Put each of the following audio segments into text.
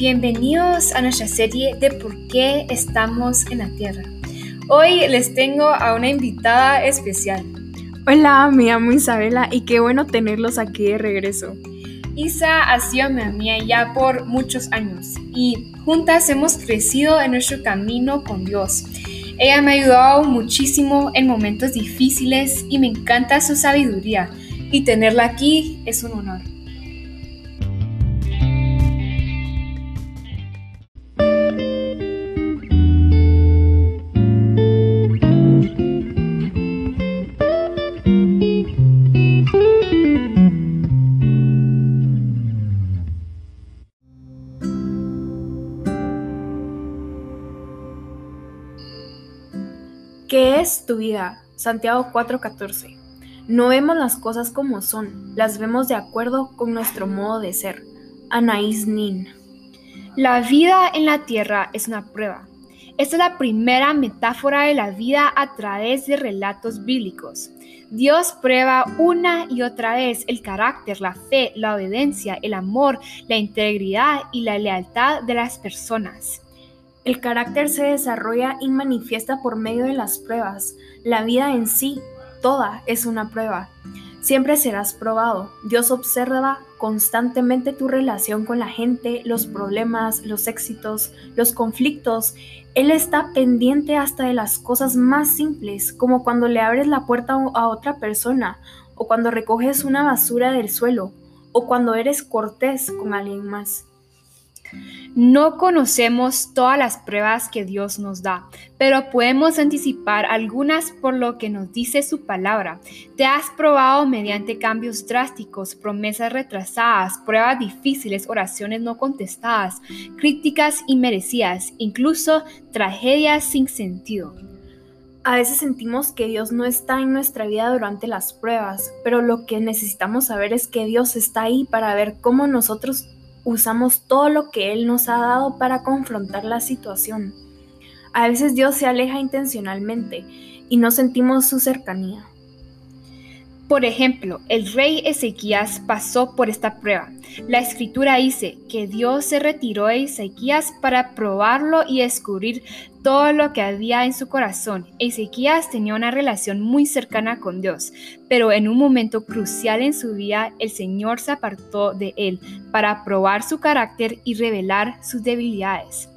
bienvenidos a nuestra serie de por qué estamos en la Tierra. Hoy les tengo a una invitada especial. Hola, me llamo Isabela y qué bueno tenerlos aquí de regreso. Isa ha sido mi amiga ya por muchos años y juntas hemos crecido en nuestro camino con Dios. Ella me ha ayudado muchísimo en momentos difíciles y me encanta su sabiduría y tenerla aquí es un honor. ¿Qué es tu vida? Santiago 4:14. No vemos las cosas como son, las vemos de acuerdo con nuestro modo de ser. Anaís Nin. La vida en la tierra es una prueba. Esta es la primera metáfora de la vida a través de relatos bíblicos. Dios prueba una y otra vez el carácter, la fe, la obediencia, el amor, la integridad y la lealtad de las personas. El carácter se desarrolla y manifiesta por medio de las pruebas. La vida en sí, toda, es una prueba. Siempre serás probado. Dios observa constantemente tu relación con la gente, los problemas, los éxitos, los conflictos. Él está pendiente hasta de las cosas más simples, como cuando le abres la puerta a otra persona, o cuando recoges una basura del suelo, o cuando eres cortés con alguien más. No conocemos todas las pruebas que Dios nos da, pero podemos anticipar algunas por lo que nos dice su palabra. Te has probado mediante cambios drásticos, promesas retrasadas, pruebas difíciles, oraciones no contestadas, críticas inmerecidas, incluso tragedias sin sentido. A veces sentimos que Dios no está en nuestra vida durante las pruebas, pero lo que necesitamos saber es que Dios está ahí para ver cómo nosotros usamos todo lo que Él nos ha dado para confrontar la situación. A veces Dios se aleja intencionalmente y no sentimos su cercanía. Por ejemplo, el rey Ezequías pasó por esta prueba. La escritura dice que Dios se retiró de Ezequías para probarlo y descubrir todo lo que había en su corazón. Ezequías tenía una relación muy cercana con Dios, pero en un momento crucial en su vida el Señor se apartó de él para probar su carácter y revelar sus debilidades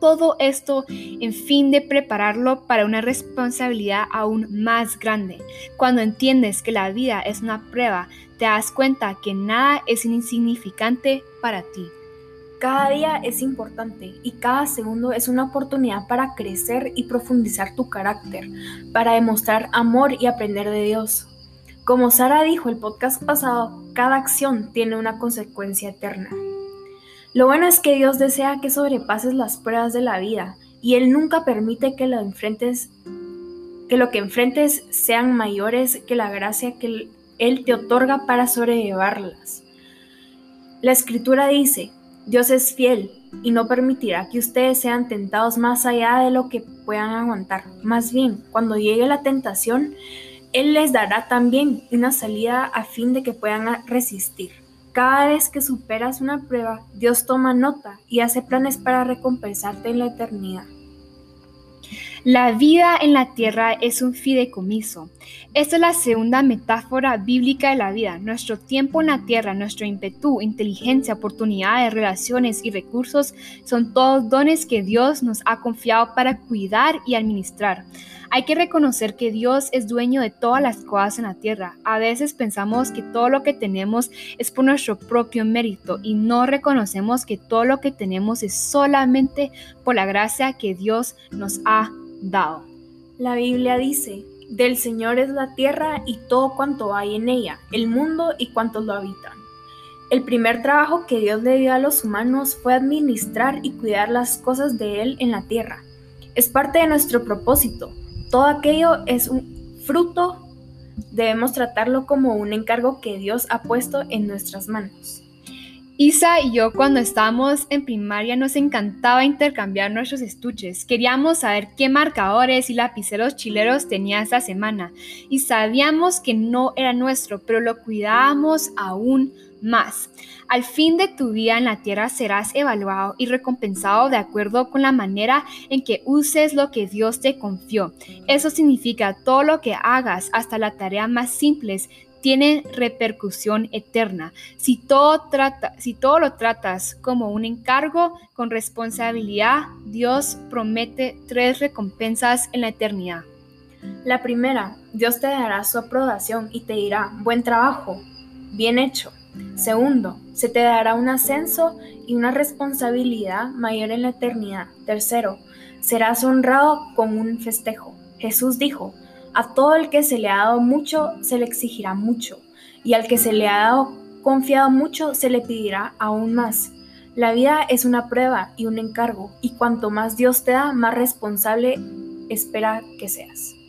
todo esto en fin de prepararlo para una responsabilidad aún más grande. Cuando entiendes que la vida es una prueba, te das cuenta que nada es insignificante para ti. Cada día es importante y cada segundo es una oportunidad para crecer y profundizar tu carácter, para demostrar amor y aprender de Dios. Como Sara dijo el podcast pasado, cada acción tiene una consecuencia eterna. Lo bueno es que Dios desea que sobrepases las pruebas de la vida y Él nunca permite que lo enfrentes que lo que enfrentes sean mayores que la gracia que Él te otorga para sobrellevarlas. La escritura dice, Dios es fiel y no permitirá que ustedes sean tentados más allá de lo que puedan aguantar. Más bien, cuando llegue la tentación, Él les dará también una salida a fin de que puedan resistir. Cada vez que superas una prueba, Dios toma nota y hace planes para recompensarte en la eternidad. La vida en la tierra es un fideicomiso. Esta es la segunda metáfora bíblica de la vida. Nuestro tiempo en la tierra, nuestro ímpetu, inteligencia, oportunidades, relaciones y recursos son todos dones que Dios nos ha confiado para cuidar y administrar. Hay que reconocer que Dios es dueño de todas las cosas en la tierra. A veces pensamos que todo lo que tenemos es por nuestro propio mérito y no reconocemos que todo lo que tenemos es solamente por la gracia que Dios nos ha dado. La Biblia dice, del Señor es la tierra y todo cuanto hay en ella, el mundo y cuantos lo habitan. El primer trabajo que Dios le dio a los humanos fue administrar y cuidar las cosas de Él en la tierra. Es parte de nuestro propósito, todo aquello es un fruto, debemos tratarlo como un encargo que Dios ha puesto en nuestras manos. Isa y yo cuando estábamos en primaria nos encantaba intercambiar nuestros estuches. Queríamos saber qué marcadores y lapiceros chileros tenía esa semana y sabíamos que no era nuestro, pero lo cuidábamos aún más. Al fin de tu vida en la tierra serás evaluado y recompensado de acuerdo con la manera en que uses lo que Dios te confió. Eso significa todo lo que hagas, hasta la tarea más simples, tiene repercusión eterna. Si todo, si todo lo tratas como un encargo con responsabilidad, Dios promete tres recompensas en la eternidad. La primera, Dios te dará su aprobación y te dirá, buen trabajo, bien hecho. Segundo, se te dará un ascenso y una responsabilidad mayor en la eternidad. Tercero, serás honrado con un festejo. Jesús dijo, a todo el que se le ha dado mucho, se le exigirá mucho, y al que se le ha dado confiado mucho, se le pedirá aún más. La vida es una prueba y un encargo, y cuanto más Dios te da, más responsable espera que seas.